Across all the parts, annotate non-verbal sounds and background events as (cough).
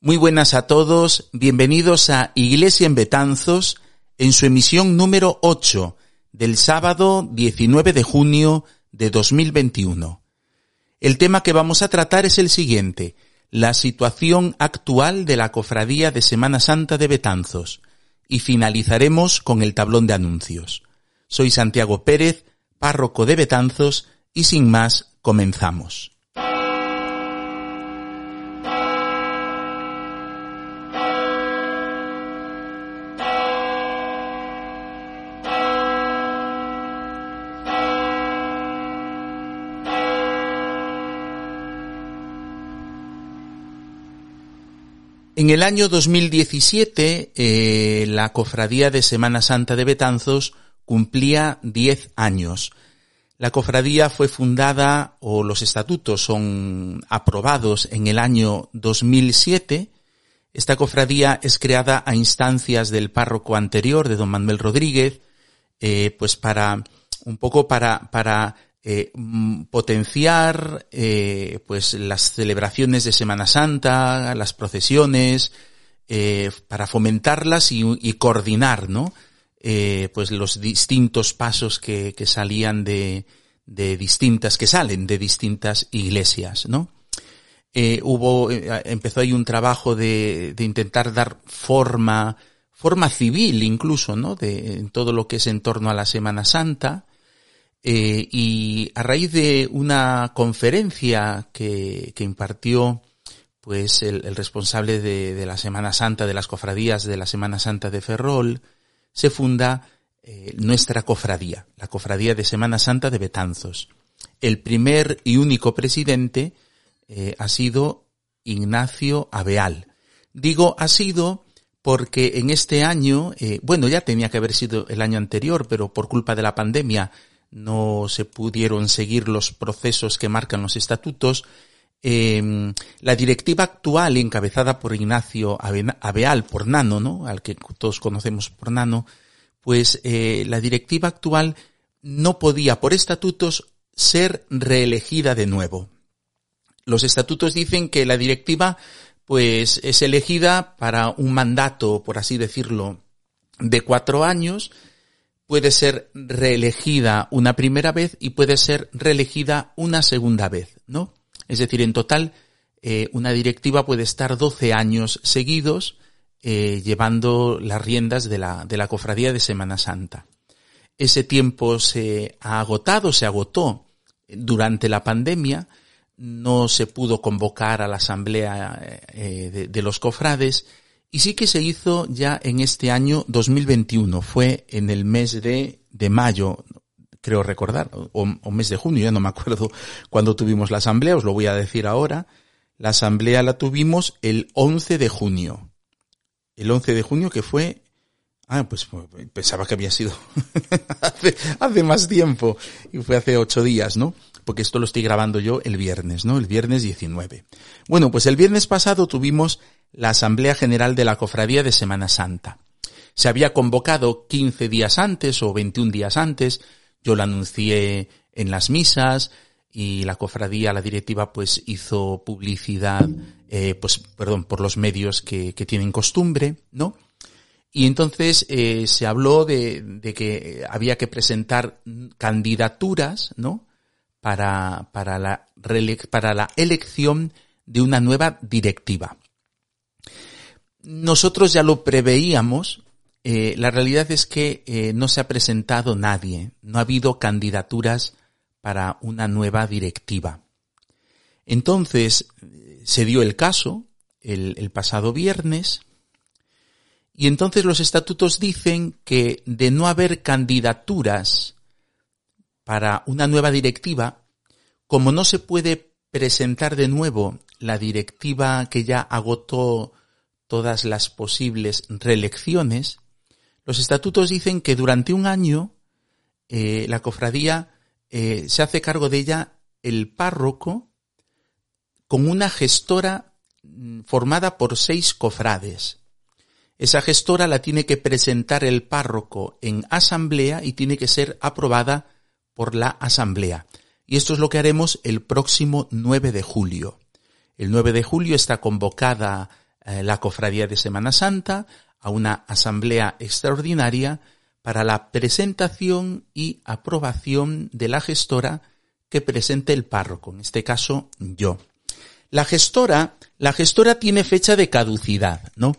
Muy buenas a todos, bienvenidos a Iglesia en Betanzos en su emisión número 8 del sábado 19 de junio de 2021. El tema que vamos a tratar es el siguiente, la situación actual de la Cofradía de Semana Santa de Betanzos, y finalizaremos con el tablón de anuncios. Soy Santiago Pérez, párroco de Betanzos, y sin más, comenzamos. En el año 2017, eh, la Cofradía de Semana Santa de Betanzos cumplía 10 años. La cofradía fue fundada o los estatutos son aprobados en el año 2007. Esta cofradía es creada a instancias del párroco anterior de don Manuel Rodríguez, eh, pues para un poco para para eh, mm, potenciar eh, pues las celebraciones de Semana Santa, las procesiones, eh, para fomentarlas y, coordinar, ¿no? Eh, pues los distintos pasos que, que salían de, de, distintas, que salen de distintas iglesias, ¿no? Eh, hubo, eh, empezó ahí un trabajo de, de, intentar dar forma, forma civil incluso, ¿no? De en todo lo que es en torno a la Semana Santa. Eh, y a raíz de una conferencia que, impartió pues el, responsable de, la Semana Santa, de las cofradías de la Semana Santa de Ferrol, se funda eh, nuestra cofradía, la cofradía de Semana Santa de Betanzos. El primer y único presidente eh, ha sido Ignacio Abeal. Digo ha sido porque en este año, bueno, ya tenía que haber sido el año anterior, pero por culpa de la pandemia no se pudieron seguir los procesos que marcan los estatutos. Eh, la directiva actual, encabezada por Ignacio Abeal, por Nano, ¿no? Al que todos conocemos por Nano, pues eh, la directiva actual no podía, por estatutos, ser reelegida de nuevo. Los estatutos dicen que la directiva, pues, es elegida para un mandato, por así decirlo, de cuatro años, puede ser reelegida una primera vez y puede ser reelegida una segunda vez, ¿no? Es decir, en total, eh, una directiva puede estar 12 años seguidos eh, llevando las riendas de la, de la cofradía de Semana Santa. Ese tiempo se ha agotado, se agotó durante la pandemia, no se pudo convocar a la asamblea eh, de, de, los cofrades y sí que se hizo ya en este año 2021, fue en el mes de, de mayo, creo recordar, o, mes de junio, ya no me acuerdo cuando tuvimos la asamblea, os lo voy a decir ahora. La asamblea la tuvimos el 11 de junio. El 11 de junio que fue, ah, pues pensaba que había sido (laughs) hace, hace más tiempo, y fue hace ocho días, ¿no? Porque esto lo estoy grabando yo el viernes, ¿no? El viernes 19. Bueno, pues el viernes pasado tuvimos la Asamblea General de la Cofradía de Semana Santa. Se había convocado 15 días antes o 21 días antes, yo lo anuncié en las misas y la cofradía, la directiva, pues hizo publicidad, eh, pues, perdón, por los medios que, que tienen costumbre, ¿no? Y entonces eh, se habló de, de, que había que presentar candidaturas, ¿no? Para, para, la, para la elección de una nueva directiva. Nosotros ya lo preveíamos eh, la realidad es que eh, no se ha presentado nadie, no ha habido candidaturas para una nueva directiva. Entonces, se dio el caso el pasado viernes y entonces los estatutos dicen que de no haber candidaturas para una nueva directiva, como no se puede presentar de nuevo la directiva que ya agotó todas las posibles reelecciones, los estatutos dicen que durante un año eh, la cofradía eh, se hace cargo de ella el párroco con una gestora mm, formada por seis cofrades. Esa gestora la tiene que presentar el párroco en asamblea y tiene que ser aprobada por la asamblea. Y esto es lo que haremos el próximo 9 de julio. El 9 de julio está convocada eh, la cofradía de Semana Santa a una asamblea extraordinaria para la presentación y aprobación de la gestora que presente el párroco, en este caso yo. La gestora, la gestora tiene fecha de caducidad, ¿no?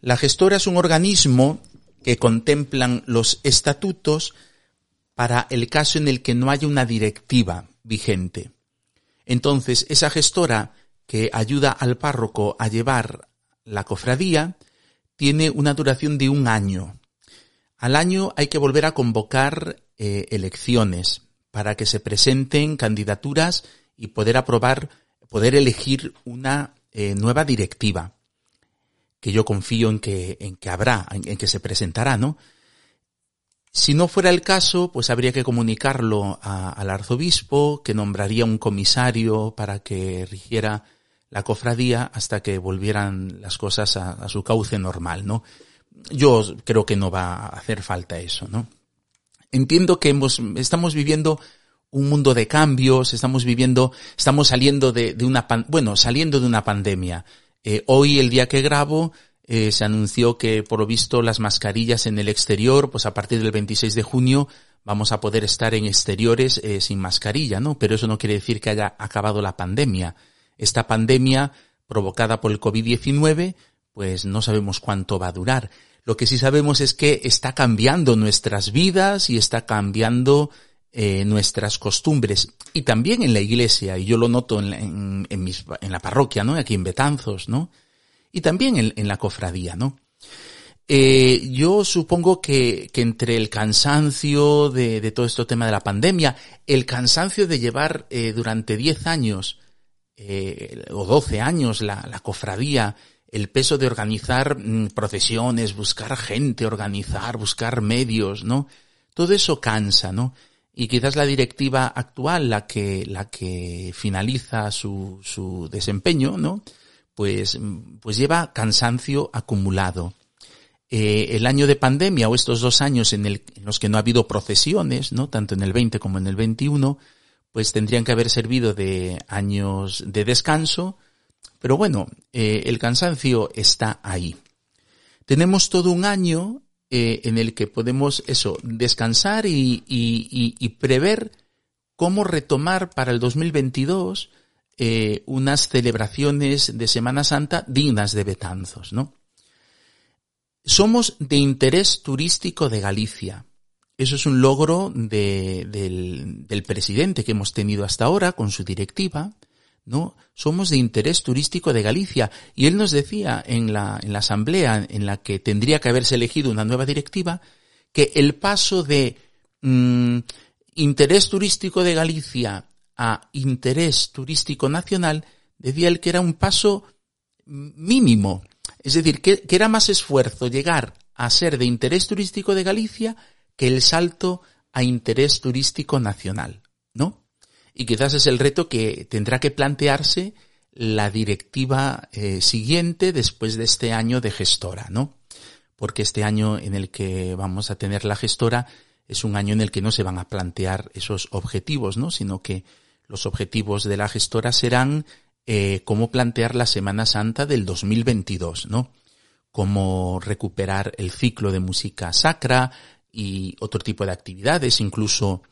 La gestora es un organismo que contemplan los estatutos para el caso en el que no haya una directiva vigente. Entonces, esa gestora que ayuda al párroco a llevar la cofradía tiene una duración de un año. Al año hay que volver a convocar eh, elecciones para que se presenten candidaturas y poder aprobar, poder elegir una eh, nueva directiva, que yo confío en que, habrá, en, que se presentará, ¿no? Si no fuera el caso, pues habría que comunicarlo al arzobispo, que nombraría un comisario para que rigiera la cofradía hasta que volvieran las cosas a, su cauce normal, ¿no? Yo creo que no va a hacer falta eso, ¿no? Entiendo que hemos, estamos viviendo un mundo de cambios, estamos viviendo, estamos saliendo de, una, bueno, saliendo de una pandemia. Eh, hoy, el día que grabo, eh, se anunció que por lo visto las mascarillas en el exterior, pues a partir del 26 de junio vamos a poder estar en exteriores eh, sin mascarilla, ¿no? Pero eso no quiere decir que haya acabado la pandemia. Esta pandemia provocada por el COVID-19, pues no sabemos cuánto va a durar. Lo que sí sabemos es que está cambiando nuestras vidas y está cambiando eh, nuestras costumbres. Y también en la iglesia, y yo lo noto en, en, en, en la parroquia, ¿no? Aquí en Betanzos, ¿no? Y también en, en la cofradía, ¿no? Eh, yo supongo que, que, entre el cansancio de, de, todo este tema de la pandemia, el cansancio de llevar eh, durante 10 años eh, o 12 años la, la, cofradía, el peso de organizar mm, procesiones, buscar gente, organizar, buscar medios, ¿no? Todo eso cansa, ¿no? Y quizás la directiva actual, la que, la que finaliza su, su desempeño, ¿no? Pues, pues lleva cansancio acumulado. Eh, el año de pandemia o estos dos años en, el, en los que no ha habido procesiones, ¿no? Tanto en el 20 como en el 21, pues tendrían que haber servido de años de descanso, pero bueno, eh, el cansancio está ahí. Tenemos todo un año eh, en el que podemos eso, descansar y, y, y, prever cómo retomar para el 2022 eh, unas celebraciones de Semana Santa dignas de Betanzos, ¿no? Somos de interés turístico de Galicia. Eso es un logro de, del, presidente que hemos tenido hasta ahora con su directiva, ¿no? Somos de interés turístico de Galicia. Y él nos decía en la, en la asamblea en la que tendría que haberse elegido una nueva directiva, que el paso de mmm, interés turístico de Galicia a interés turístico nacional, decía él que era un paso mínimo. Es decir, que era más esfuerzo llegar a ser de interés turístico de Galicia que el salto a interés turístico nacional, ¿no? Y quizás es el reto que tendrá que plantearse la directiva eh, siguiente después de este año de gestora, ¿no? Porque este año en el que vamos a tener la gestora es un año en el que no se van a plantear esos objetivos, ¿no? Sino que los objetivos de la gestora serán eh, cómo plantear la Semana Santa del 2022, ¿no? Cómo recuperar el ciclo de música sacra, y otro tipo de actividades, incluso,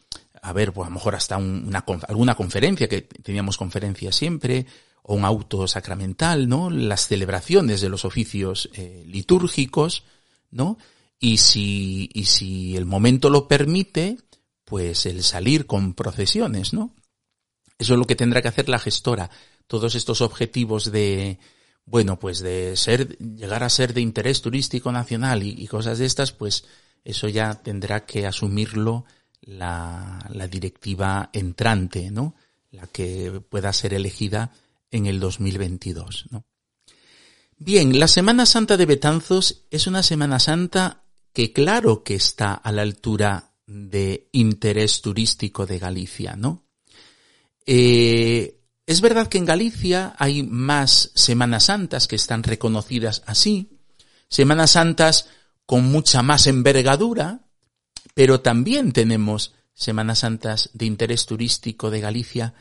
a ver, pues a lo mejor hasta una, alguna conferencia, que teníamos conferencias siempre, o un auto sacramental, ¿no? Las celebraciones de los oficios eh, litúrgicos, ¿no? Y si, y si el momento lo permite, pues el salir con procesiones, ¿no? Eso es lo que tendrá que hacer la gestora. Todos estos objetivos de, bueno, pues de ser, llegar a ser de interés turístico nacional y cosas de estas, pues eso ya tendrá que asumirlo la, directiva entrante, ¿no? La que pueda ser elegida en el 2022, ¿no? Bien, la Semana Santa de Betanzos es una Semana Santa que claro que está a la altura de interés turístico de Galicia, ¿no? Eh, es verdad que en Galicia hay más Semanas Santas que están reconocidas así, Semanas Santas con mucha más envergadura, pero también tenemos Semanas Santas de interés turístico de Galicia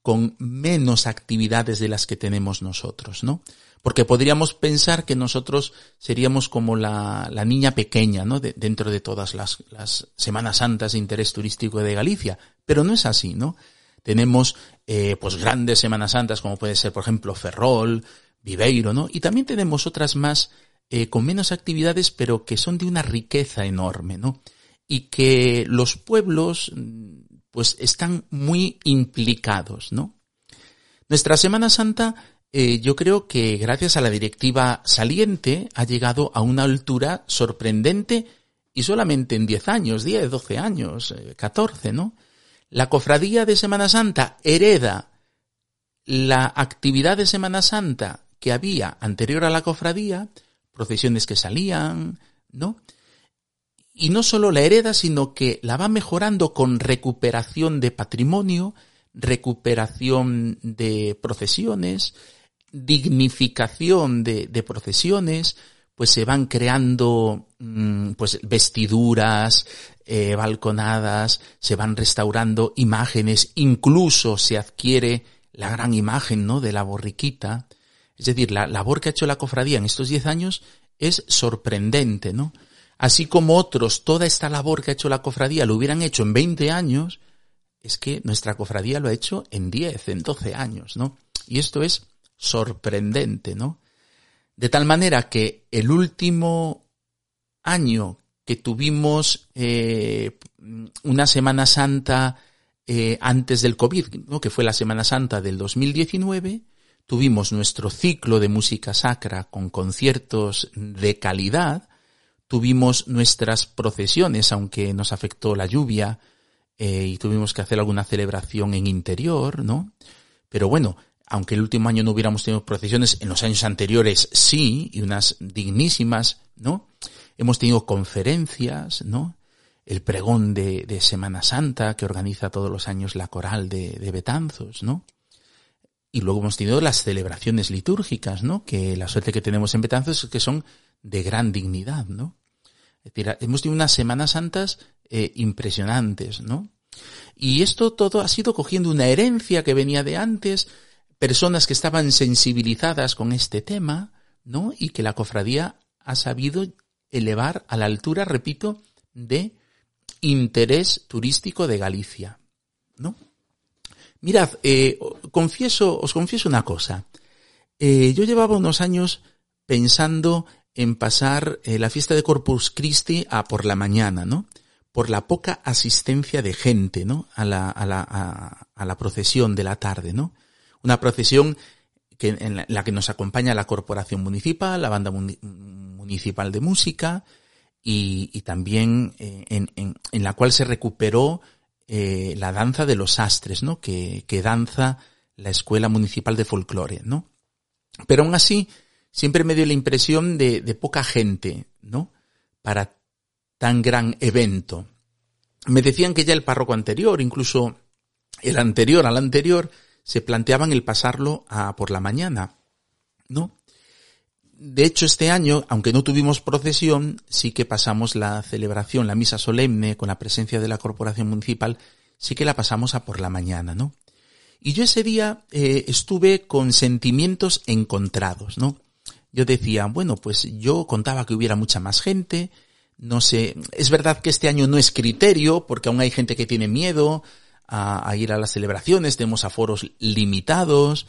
con menos actividades de las que tenemos nosotros, ¿no? Porque podríamos pensar que nosotros seríamos como la, la niña pequeña, ¿no? dentro de todas las, las Semanas Santas de interés turístico de Galicia. Pero no es así, ¿no? Tenemos, eh, pues grandes Semanas Santas como puede ser, por ejemplo, Ferrol, Viveiro, ¿no? Y también tenemos otras más, eh, con menos actividades, pero que son de una riqueza enorme, ¿no? Y que los pueblos, pues están muy implicados, ¿no? Nuestra Semana Santa eh, yo creo que gracias a la directiva saliente ha llegado a una altura sorprendente y solamente en 10 años, 10, 12 años, 14, eh, ¿no? La cofradía de Semana Santa hereda la actividad de Semana Santa que había anterior a la cofradía, procesiones que salían, ¿no? Y no solo la hereda, sino que la va mejorando con recuperación de patrimonio, recuperación de procesiones, dignificación de, procesiones, pues se van creando mm, pues vestiduras, eh, balconadas, se van restaurando imágenes, incluso se adquiere la gran imagen, ¿no? De la borriquita. Es decir, la labor que ha hecho la cofradía en estos diez años es sorprendente, ¿no? Así como otros, toda esta labor que ha hecho la cofradía lo hubieran hecho en 20 años, es que nuestra cofradía lo ha hecho en 10, en 12 años, ¿no? Y esto es sorprendente, ¿no? De tal manera que el último año que tuvimos eh, una Semana Santa eh, antes del COVID, ¿no? que fue la Semana Santa del 2019, tuvimos nuestro ciclo de música sacra con conciertos de calidad, tuvimos nuestras procesiones, aunque nos afectó la lluvia, eh, y tuvimos que hacer alguna celebración en interior, ¿no? Pero bueno, aunque el último año no hubiéramos tenido procesiones, en los años anteriores sí, y unas dignísimas, ¿no? Hemos tenido conferencias, ¿no? El pregón de, de Semana Santa que organiza todos los años la coral de, de Betanzos, ¿no? Y luego hemos tenido las celebraciones litúrgicas, ¿no? Que la suerte que tenemos en Betanzos es que son de gran dignidad, ¿no? Es decir, hemos tenido unas Semanas Santas eh, impresionantes, ¿no? Y esto todo ha sido cogiendo una herencia que venía de antes, personas que estaban sensibilizadas con este tema, ¿no? Y que la cofradía ha sabido elevar a la altura, repito, de interés turístico de Galicia, ¿no? Mirad, eh, confieso, os confieso una cosa. Eh, yo llevaba unos años pensando en pasar eh, la fiesta de Corpus Christi a por la mañana, ¿no? Por la poca asistencia de gente, ¿no? A la, a la, a, la procesión de la tarde, ¿no? Una procesión que, en la, que nos acompaña la corporación municipal, la banda municipal de música y, y también eh, en, en, la cual se recuperó eh, la danza de los astres, ¿no? Que, que danza la escuela municipal de folclore, ¿no? Pero aún así, siempre me dio la impresión de, de poca gente, ¿no? Para tan gran evento. Me decían que ya el párroco anterior, incluso el anterior al anterior, se planteaban el pasarlo a por la mañana. ¿No? De hecho, este año, aunque no tuvimos procesión, sí que pasamos la celebración, la misa solemne, con la presencia de la corporación municipal, sí que la pasamos a por la mañana, ¿no? Y yo ese día eh, estuve con sentimientos encontrados, ¿no? Yo decía, bueno, pues yo contaba que hubiera mucha más gente, no sé, es verdad que este año no es criterio, porque aún hay gente que tiene miedo, a, ir a las celebraciones, tenemos aforos limitados.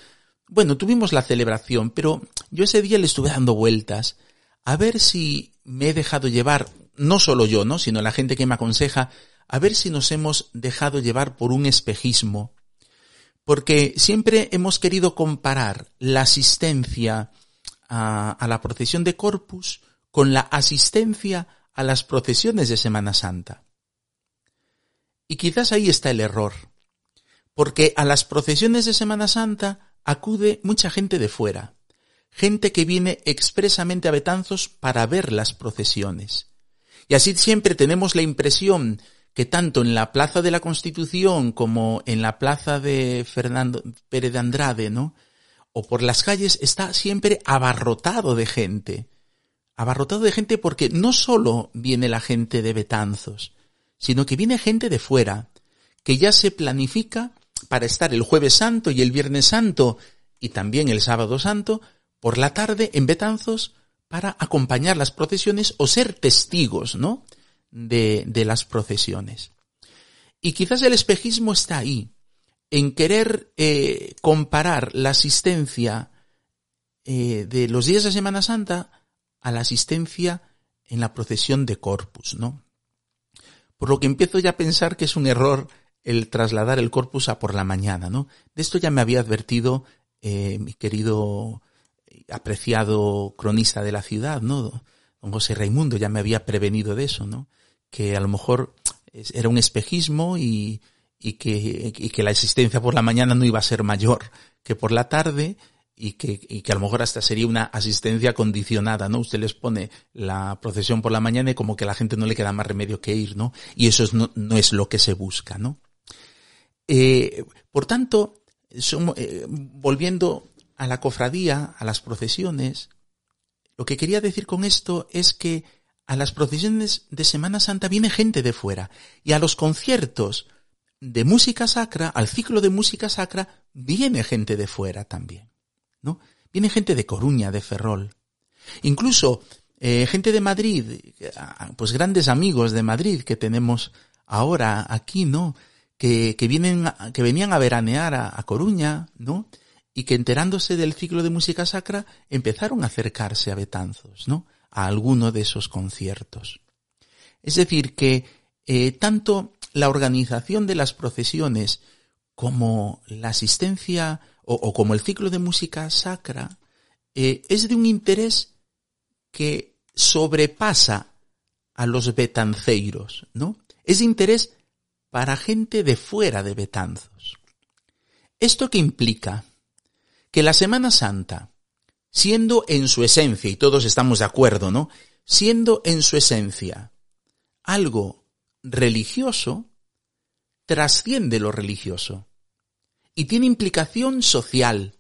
Bueno, tuvimos la celebración, pero yo ese día le estuve dando vueltas a ver si me he dejado llevar, no solo yo, ¿no? sino la gente que me aconseja, a ver si nos hemos dejado llevar por un espejismo. Porque siempre hemos querido comparar la asistencia a, a la procesión de Corpus con la asistencia a las procesiones de Semana Santa. Y quizás ahí está el error. Porque a las procesiones de Semana Santa acude mucha gente de fuera. Gente que viene expresamente a Betanzos para ver las procesiones. Y así siempre tenemos la impresión que tanto en la Plaza de la Constitución como en la Plaza de Fernando Pérez de Andrade, ¿no? O por las calles está siempre abarrotado de gente. Abarrotado de gente porque no solo viene la gente de Betanzos, sino que viene gente de fuera, que ya se planifica para estar el jueves santo y el viernes santo y también el sábado santo, por la tarde en Betanzos para acompañar las procesiones o ser testigos, ¿no? De, las procesiones. Y quizás el espejismo está ahí, en querer eh, comparar la asistencia eh, de los días de Semana Santa a la asistencia en la procesión de Corpus, ¿no? Por lo que empiezo ya a pensar que es un error el trasladar el Corpus a por la mañana, ¿no? De esto ya me había advertido eh, mi querido apreciado cronista de la ciudad, ¿no? Don José Raimundo ya me había prevenido de eso, ¿no? Que a lo mejor era un espejismo y, que, la existencia por la mañana no iba a ser mayor que por la tarde y que, y que a lo mejor hasta sería una asistencia condicionada, ¿no? Usted les pone la procesión por la mañana y como que a la gente no le queda más remedio que ir, ¿no? Y eso es, no, no es lo que se busca, ¿no? Eh, por tanto, eh, volviendo a la cofradía, a las procesiones, lo que quería decir con esto es que a las procesiones de Semana Santa viene gente de fuera y a los conciertos de música sacra, al ciclo de música sacra, viene gente de fuera también. ¿no? Viene gente de Coruña, de Ferrol. Incluso eh, gente de Madrid, pues grandes amigos de Madrid que tenemos ahora aquí, ¿no? Que, que vienen, que venían a veranear a, a, Coruña, ¿no? Y que enterándose del ciclo de música sacra empezaron a acercarse a Betanzos, ¿no? A alguno de esos conciertos. Es decir, que eh, tanto la organización de las procesiones como la asistencia o, como el ciclo de música sacra, eh, es de un interés que sobrepasa a los betanceiros, ¿no? Es de interés para gente de fuera de Betanzos. ¿Esto qué implica? Que la Semana Santa, siendo en su esencia, y todos estamos de acuerdo, ¿no? Siendo en su esencia algo religioso, trasciende lo religioso y tiene implicación social,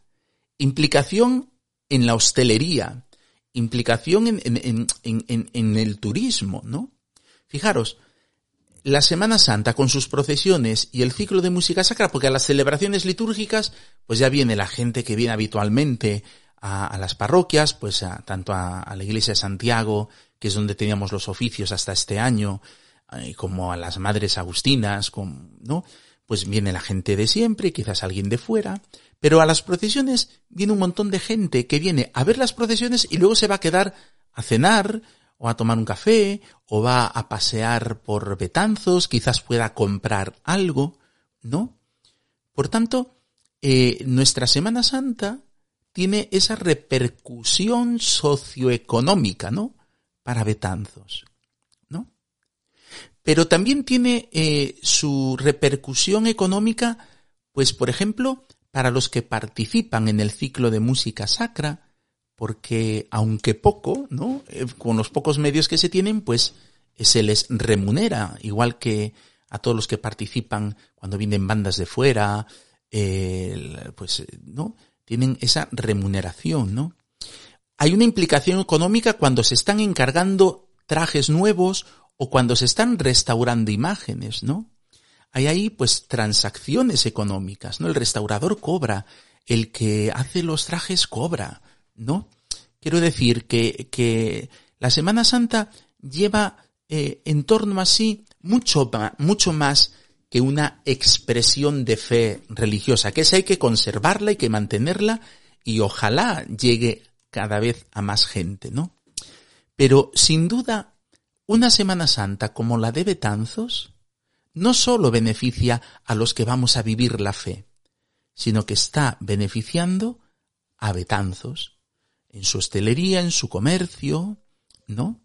implicación en la hostelería, implicación en, en, el turismo, ¿no? Fijaros, la Semana Santa con sus procesiones y el ciclo de música sacra, porque a las celebraciones litúrgicas, pues ya viene la gente que viene habitualmente a, las parroquias, pues a, tanto a, la iglesia de Santiago, que es donde teníamos los oficios hasta este año, eh, como a las madres agustinas, ¿no? pues viene la gente de siempre, quizás alguien de fuera, pero a las procesiones viene un montón de gente que viene a ver las procesiones y luego se va a quedar a cenar o a tomar un café o va a pasear por Betanzos, quizás pueda comprar algo, ¿no? Por tanto, eh, nuestra Semana Santa tiene esa repercusión socioeconómica, ¿no? Para Betanzos pero también tiene eh, su repercusión económica, pues por ejemplo, para los que participan en el ciclo de música sacra, porque aunque poco, ¿no? Eh, con los pocos medios que se tienen, pues se les remunera, igual que a todos los que participan cuando vienen bandas de fuera, eh, pues, ¿no? Tienen esa remuneración, ¿no? Hay una implicación económica cuando se están encargando trajes nuevos o cuando se están restaurando imágenes, ¿no? Hay ahí pues transacciones económicas, ¿no? El restaurador cobra, el que hace los trajes cobra, ¿no? Quiero decir que, que la Semana Santa lleva eh, en torno a sí mucho, mucho más que una expresión de fe religiosa, que esa hay que conservarla, hay que mantenerla y ojalá llegue cada vez a más gente, ¿no? Pero sin duda una Semana Santa como la de Betanzos no solo beneficia a los que vamos a vivir la fe, sino que está beneficiando a Betanzos, en su hostelería, en su comercio, ¿no?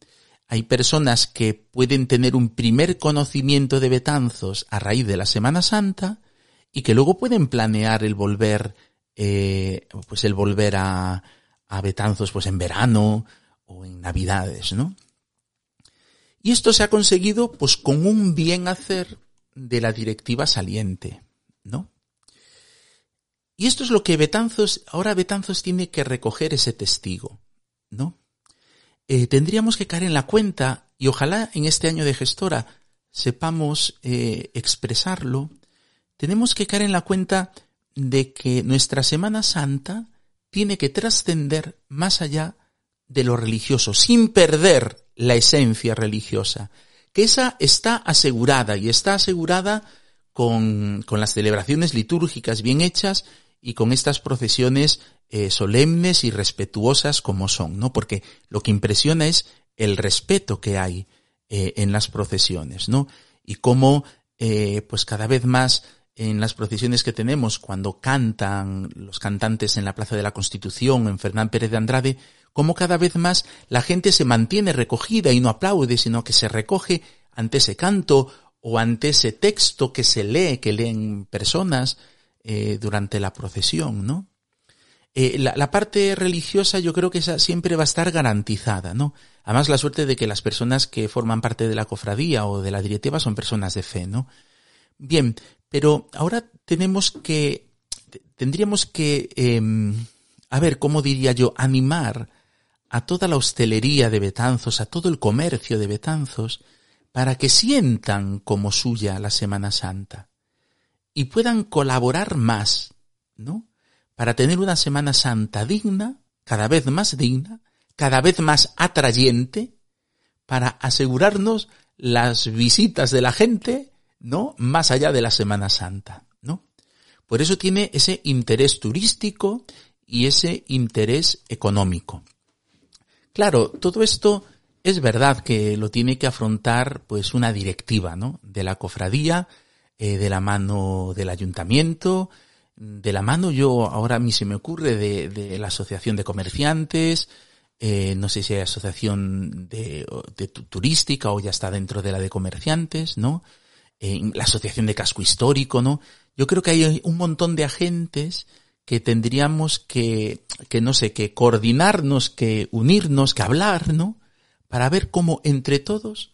Hay personas que pueden tener un primer conocimiento de Betanzos a raíz de la Semana Santa y que luego pueden planear el volver, eh, pues el volver a, a Betanzos pues en verano o en Navidades, ¿no? Y esto se ha conseguido pues con un bien hacer de la directiva saliente, ¿no? Y esto es lo que Betanzos, ahora Betanzos tiene que recoger ese testigo, ¿no? Eh, tendríamos que caer en la cuenta, y ojalá en este año de gestora sepamos eh, expresarlo, tenemos que caer en la cuenta de que nuestra Semana Santa tiene que trascender más allá de lo religioso, sin perder la esencia religiosa. Que esa está asegurada y está asegurada con, con las celebraciones litúrgicas bien hechas y con estas procesiones eh, solemnes y respetuosas como son, ¿no? Porque lo que impresiona es el respeto que hay eh, en las procesiones, ¿no? Y cómo, eh, pues cada vez más en las procesiones que tenemos, cuando cantan los cantantes en la Plaza de la Constitución, en Fernán Pérez de Andrade, cómo cada vez más la gente se mantiene recogida y no aplaude, sino que se recoge ante ese canto o ante ese texto que se lee, que leen personas eh, durante la procesión, ¿no? Eh, la, parte religiosa yo creo que esa siempre va a estar garantizada, ¿no? Además la suerte de que las personas que forman parte de la cofradía o de la directiva son personas de fe, ¿no? Bien, pero ahora tenemos que, tendríamos que, eh, a ver, ¿cómo diría yo? Animar a toda la hostelería de Betanzos, a todo el comercio de Betanzos, para que sientan como suya la Semana Santa y puedan colaborar más, ¿no? Para tener una Semana Santa digna, cada vez más digna, cada vez más atrayente, para asegurarnos las visitas de la gente, ¿no? Más allá de la Semana Santa, ¿no? Por eso tiene ese interés turístico y ese interés económico. Claro, todo esto es verdad que lo tiene que afrontar pues una directiva, ¿no? De la cofradía, eh, de la mano del ayuntamiento, de la mano yo ahora a mí se me ocurre de, de la asociación de comerciantes, eh, no sé si hay asociación de, de, turística o ya está dentro de la de comerciantes, ¿no? Eh, la asociación de casco histórico, ¿no? Yo creo que hay un montón de agentes que tendríamos que, que no sé, que coordinarnos, que unirnos, que hablar, ¿no? para ver cómo entre todos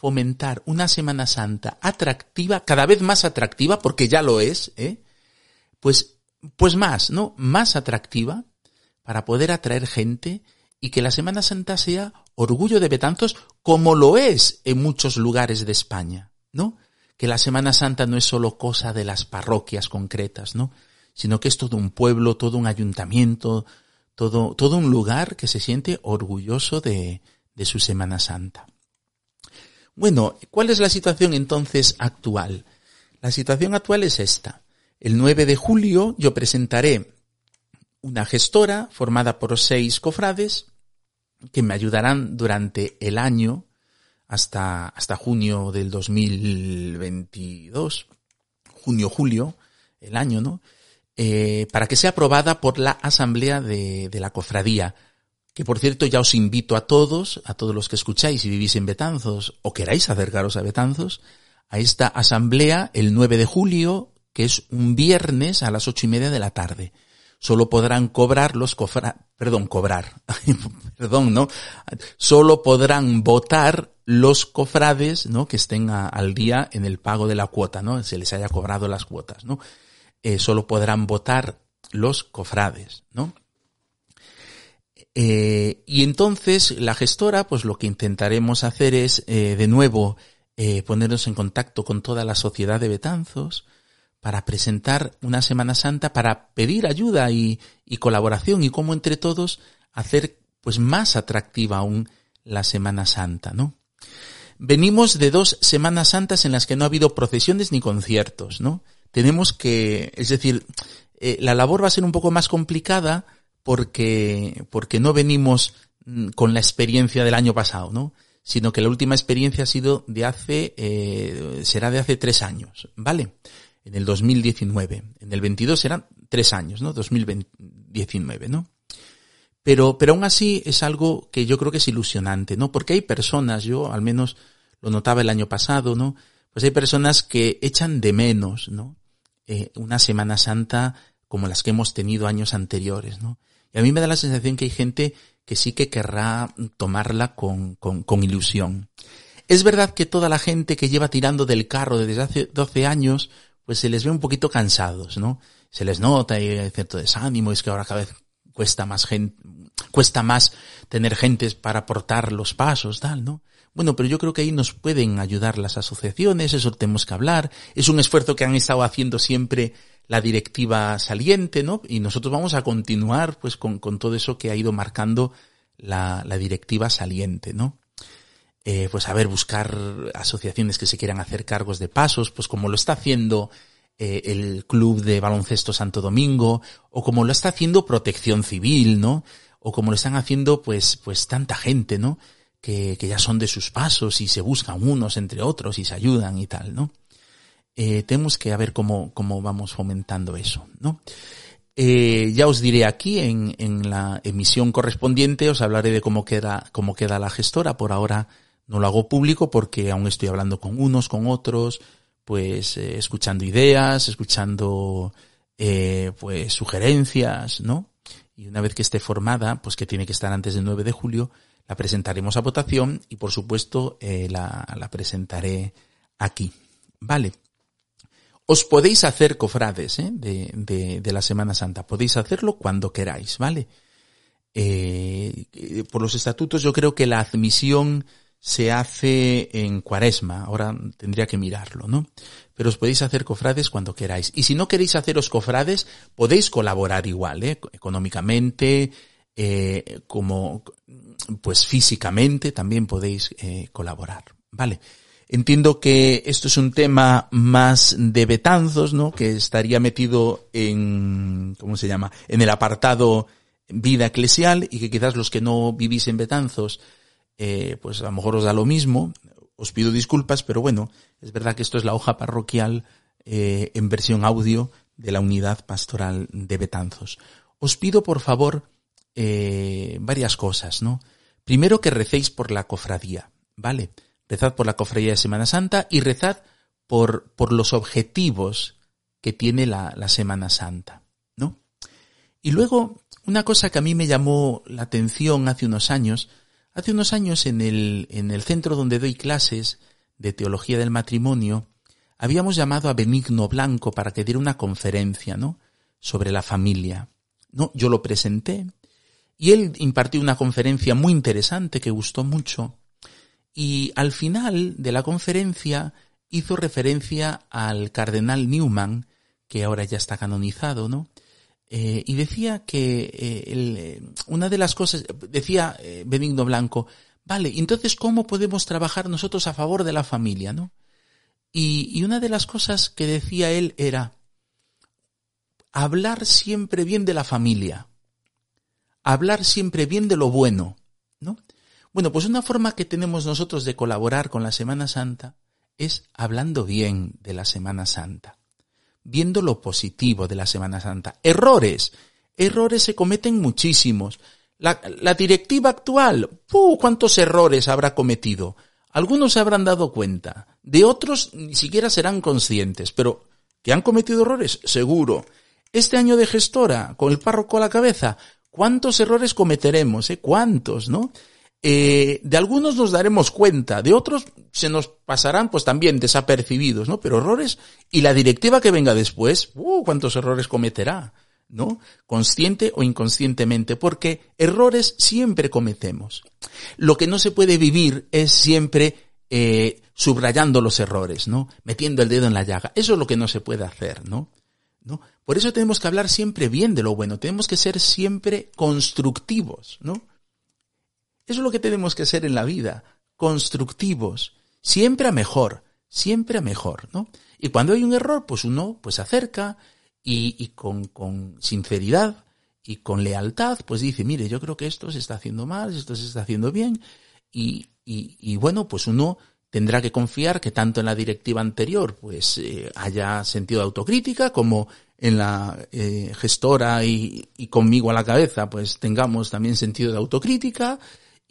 fomentar una Semana Santa atractiva, cada vez más atractiva, porque ya lo es, ¿eh? Pues, pues más, ¿no? Más atractiva para poder atraer gente y que la Semana Santa sea orgullo de Betanzos como lo es en muchos lugares de España, ¿no? Que la Semana Santa no es solo cosa de las parroquias concretas, ¿no? Sino que es todo un pueblo, todo un ayuntamiento, todo, todo un lugar que se siente orgulloso de, de su Semana Santa. Bueno, ¿cuál es la situación entonces actual? La situación actual es esta. El 9 de julio yo presentaré una gestora formada por seis cofrades que me ayudarán durante el año hasta, hasta junio del 2022, junio-julio, el año, ¿no? Eh, para que sea aprobada por la Asamblea de, de la Cofradía que por cierto ya os invito a todos, a todos los que escucháis y vivís en Betanzos o queráis acercaros a Betanzos, a esta asamblea el 9 de julio, que es un viernes a las ocho y media de la tarde. Solo podrán cobrar los cofra, perdón, cobrar, (laughs) perdón, ¿no? Solo podrán votar los cofrades, ¿no? Que estén al día en el pago de la cuota, ¿no? Se les haya cobrado las cuotas, ¿no? Eh, solo podrán votar los cofrades, ¿no? Eh, y entonces la gestora, pues lo que intentaremos hacer es, eh, de nuevo, eh, ponernos en contacto con toda la sociedad de Betanzos para presentar una Semana Santa, para pedir ayuda y, y colaboración y cómo entre todos hacer pues más atractiva aún la Semana Santa, ¿no? Venimos de dos Semanas Santas en las que no ha habido procesiones ni conciertos, ¿no? Tenemos que, es decir, la labor va a ser un poco más complicada porque, porque no venimos mm, con la experiencia del año pasado, ¿no? Sino que la última experiencia ha sido de hace, eh, será de hace tres años, ¿vale? En el 2019. En el 22 serán tres años, ¿no? 2019, ¿no? Pero, pero aún así es algo que yo creo que es ilusionante, ¿no? Porque hay personas, yo al menos lo notaba el año pasado, ¿no? Pues hay personas que echan de menos, ¿no? Eh, una Semana Santa como las que hemos tenido años anteriores, ¿no? Y a mí me da la sensación que hay gente que sí que querrá tomarla con, con, ilusión. Es verdad que toda la gente que lleva tirando del carro desde hace 12 años, pues se les ve un poquito cansados, ¿no? Se les nota y hay cierto desánimo, es que ahora cada vez cuesta más gente, cuesta más tener gentes para aportar los pasos, tal, ¿no? Bueno, pero yo creo que ahí nos pueden ayudar las asociaciones, eso tenemos que hablar, es un esfuerzo que han estado haciendo siempre la directiva saliente, ¿no? Y nosotros vamos a continuar, pues, con, con todo eso que ha ido marcando la, la directiva saliente, ¿no? Eh, pues a ver, buscar asociaciones que se quieran hacer cargos de pasos, pues como lo está haciendo eh, el Club de Baloncesto Santo Domingo, o como lo está haciendo Protección Civil, ¿no? O como lo están haciendo, pues, pues tanta gente, ¿no? Que, que ya son de sus pasos y se buscan unos entre otros y se ayudan y tal, ¿no? Eh, tenemos que ver cómo, cómo vamos fomentando eso, ¿no? Eh, ya os diré aquí en, en la emisión correspondiente, os hablaré de cómo queda, cómo queda la gestora. Por ahora no lo hago público porque aún estoy hablando con unos, con otros, pues eh, escuchando ideas, escuchando eh, pues sugerencias, ¿no? Y una vez que esté formada, pues que tiene que estar antes del 9 de julio, la presentaremos a votación y por supuesto eh, la, la presentaré aquí. Vale. Os podéis hacer cofrades ¿eh? de, de, de, la Semana Santa. Podéis hacerlo cuando queráis, ¿vale? Eh, por los estatutos yo creo que la admisión se hace en cuaresma, ahora tendría que mirarlo, ¿no? Pero os podéis hacer cofrades cuando queráis. Y si no queréis haceros cofrades, podéis colaborar igual, ¿eh? económicamente, eh, como, pues físicamente también podéis eh, colaborar, ¿vale? Entiendo que esto es un tema más de Betanzos, ¿no? Que estaría metido en, ¿cómo se llama? En el apartado vida eclesial y que quizás los que no vivís en Betanzos eh, pues a lo mejor os da lo mismo, os pido disculpas, pero bueno, es verdad que esto es la hoja parroquial eh, en versión audio de la unidad pastoral de Betanzos. Os pido por favor eh, varias cosas, ¿no? Primero que recéis por la cofradía, ¿vale? Rezad por la cofradía de Semana Santa y rezad por, los objetivos que tiene la, la Semana Santa, ¿no? Y luego, una cosa que a mí me llamó la atención hace unos años, Hace unos años en el, en el centro donde doy clases de teología del matrimonio, habíamos llamado a Benigno Blanco para que diera una conferencia, ¿no? Sobre la familia. No, yo lo presenté y él impartió una conferencia muy interesante que gustó mucho. Y al final de la conferencia hizo referencia al cardenal Newman, que ahora ya está canonizado, ¿no? Eh, y decía que eh, eh, una de las cosas, decía Benigno Blanco, vale, entonces ¿cómo podemos trabajar nosotros a favor de la familia, no? Y, una de las cosas que decía él era hablar siempre bien de la familia, hablar siempre bien de lo bueno, ¿no? Bueno, pues una forma que tenemos nosotros de colaborar con la Semana Santa es hablando bien de la Semana Santa viendo lo positivo de la Semana Santa. Errores. Errores se cometen muchísimos. La, directiva actual, ¡puh! ¿cuántos errores habrá cometido? Algunos se habrán dado cuenta, de otros ni siquiera serán conscientes, pero que han cometido errores, seguro. Este año de gestora, con el párroco a la cabeza, ¿cuántos errores cometeremos? Eh? ¿Cuántos, no? Eh, de algunos nos daremos cuenta, de otros se nos pasarán pues también desapercibidos, ¿no? Pero errores y la directiva que venga después, uh, cuántos errores cometerá, ¿no? Consciente o inconscientemente, porque errores siempre cometemos. Lo que no se puede vivir es siempre eh, subrayando los errores, ¿no? Metiendo el dedo en la llaga. Eso es lo que no se puede hacer, ¿no? ¿No? Por eso tenemos que hablar siempre bien de lo bueno, tenemos que ser siempre constructivos, ¿no? Eso es lo que tenemos que ser en la vida, constructivos, siempre a mejor, siempre a mejor, ¿no? Y cuando hay un error, pues uno pues acerca y, con, sinceridad y con lealtad, pues dice, mire, yo creo que esto se está haciendo mal, esto se está haciendo bien, y bueno, pues uno tendrá que confiar que tanto en la directiva anterior pues eh, haya sentido de autocrítica como en la eh, gestora y, y, conmigo a la cabeza pues tengamos también sentido de autocrítica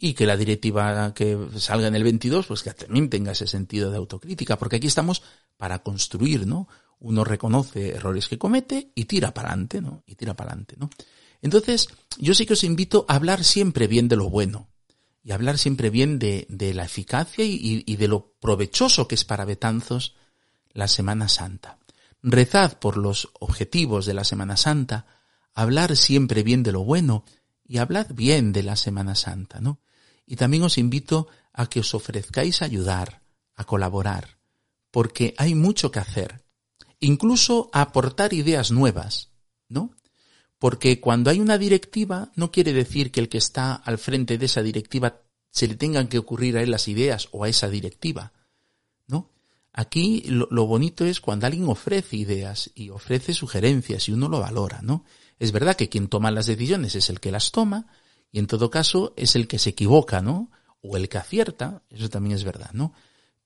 y que la directiva que salga en el 22, pues que también tenga ese sentido de autocrítica, porque aquí estamos para construir, ¿no? Uno reconoce errores que comete y tira para adelante, ¿no? Y tira para adelante, ¿no? Entonces, yo sí que os invito a hablar siempre bien de lo bueno y hablar siempre bien de, de la eficacia y, de lo provechoso que es para Betanzos la Semana Santa. Rezad por los objetivos de la Semana Santa, hablar siempre bien de lo bueno y hablad bien de la Semana Santa, ¿no? Y también os invito a que os ofrezcáis a ayudar, a colaborar, porque hay mucho que hacer. incluso a aportar ideas nuevas, ¿no? Porque cuando hay una directiva, no quiere decir que el que está al frente de esa directiva se le tengan que ocurrir a él las ideas o a esa directiva, ¿no? Aquí lo, lo, bonito es cuando alguien ofrece ideas y ofrece sugerencias y uno lo valora, ¿no? Es verdad que quien toma las decisiones es el que las toma y en todo caso es el que se equivoca, ¿no? O el que acierta, eso también es verdad, ¿no?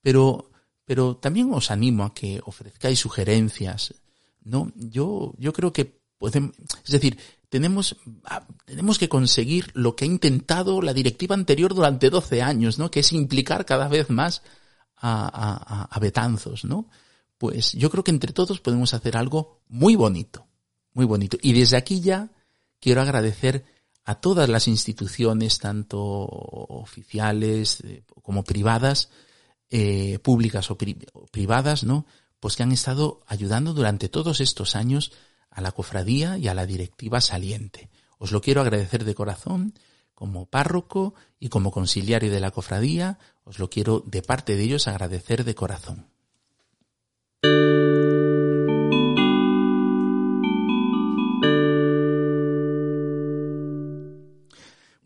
Pero, pero también os animo a que ofrezcáis sugerencias, ¿no? Yo, yo creo que podemos, es decir, tenemos, ah, tenemos que conseguir lo que ha intentado la directiva anterior durante 12 años, ¿no? Que es implicar cada vez más a, a, a Betanzos, ¿no? Pues yo creo que entre todos podemos hacer algo muy bonito, muy bonito. Y desde aquí ya quiero agradecer a todas las instituciones, tanto oficiales eh, como privadas, eh, públicas o, privadas, ¿no? Pues que han estado ayudando durante todos estos años a la cofradía y a la directiva saliente. Os lo quiero agradecer de corazón como párroco y como conciliario de la cofradía, os lo quiero de parte de ellos agradecer de corazón.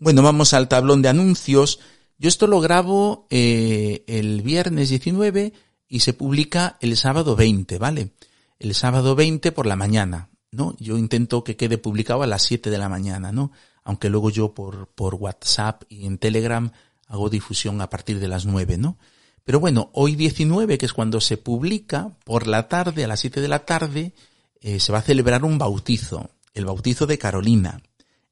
Bueno, vamos al tablón de anuncios. Yo esto lo grabo eh, el viernes 19 y se publica el sábado 20, ¿vale? El sábado 20 por la mañana, ¿no? Yo intento que quede publicado a las 7 de la mañana, ¿no? Aunque luego yo por, por WhatsApp y en Telegram hago difusión a partir de las 9, ¿no? Pero bueno, hoy 19, que es cuando se publica, por la tarde, a las 7 de la tarde, eh, se va a celebrar un bautizo, el bautizo de Carolina,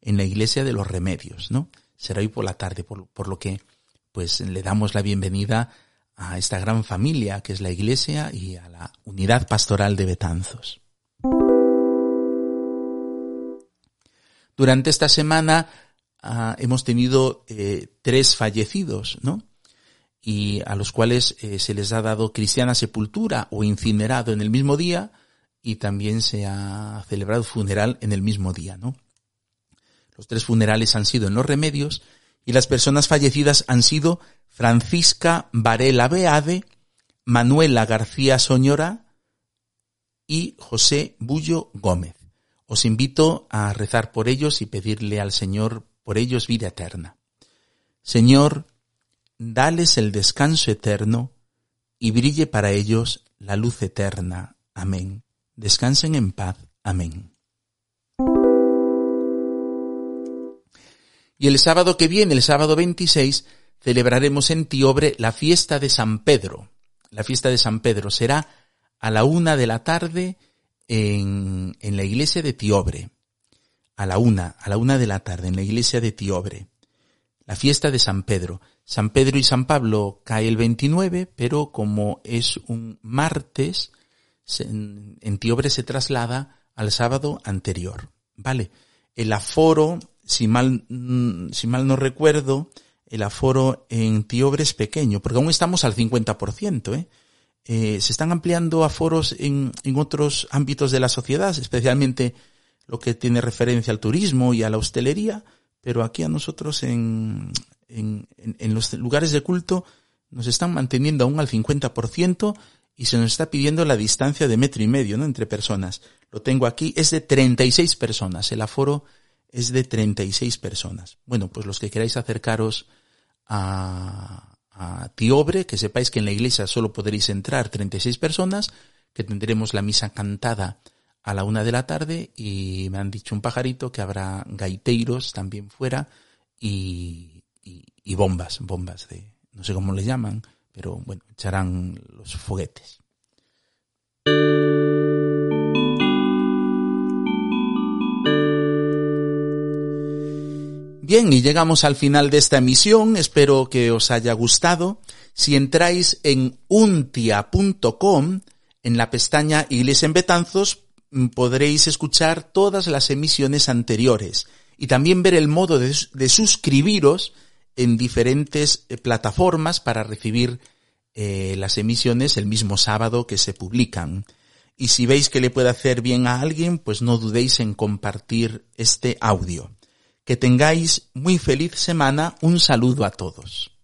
en la iglesia de los remedios, ¿no? Será hoy por la tarde, por, lo que, pues, le damos la bienvenida a esta gran familia que es la iglesia y a la unidad pastoral de Betanzos. Durante esta semana uh, hemos tenido eh, tres fallecidos, ¿no? Y a los cuales eh, se les ha dado cristiana sepultura o incinerado en el mismo día y también se ha celebrado funeral en el mismo día, ¿no? Los tres funerales han sido en los remedios y las personas fallecidas han sido Francisca Varela Beade, Manuela García Soñora y José Bullo Gómez. Os invito a rezar por ellos y pedirle al Señor por ellos vida eterna. Señor, dales el descanso eterno y brille para ellos la luz eterna. Amén. Descansen en paz. Amén. Y el sábado que viene, el sábado 26, celebraremos en Tiobre la fiesta de San Pedro. La fiesta de San Pedro será a la una de la tarde en, en la iglesia de Tiobre, a la una, a la una de la tarde, en la iglesia de Tiobre. La fiesta de San Pedro. San Pedro y San Pablo cae el 29, pero como es un martes, en, Tiobre se traslada al sábado anterior. ¿Vale? El aforo, si mal, mm, si mal no recuerdo, el aforo en Tiobre es pequeño, porque aún estamos al 50%, ¿eh? Eh, se están ampliando aforos en, en otros ámbitos de la sociedad, especialmente lo que tiene referencia al turismo y a la hostelería, pero aquí a nosotros en, en, en los lugares de culto nos están manteniendo aún al 50% y se nos está pidiendo la distancia de metro y medio, ¿no? Entre personas. Lo tengo aquí, es de 36 personas. El aforo es de 36 personas. Bueno, pues los que queráis acercaros a, Tiobre, que sepáis que en la iglesia solo podréis entrar 36 personas, que tendremos la misa cantada a la una de la tarde y me han dicho un pajarito que habrá gaiteiros también fuera y, y, bombas, bombas de, no sé cómo le llaman, pero bueno, echarán los foguetes. Bien, y llegamos al final de esta emisión, espero que os haya gustado. Si entráis en untia.com, en la pestaña Iglesia en Betanzos, mm, podréis escuchar todas las emisiones anteriores y también ver el modo de, suscribiros en diferentes eh, plataformas para recibir eh, las emisiones el mismo sábado que se publican. Y si veis que le puede hacer bien a alguien, pues no dudéis en compartir este audio. Que tengáis muy feliz semana. Un saludo a todos.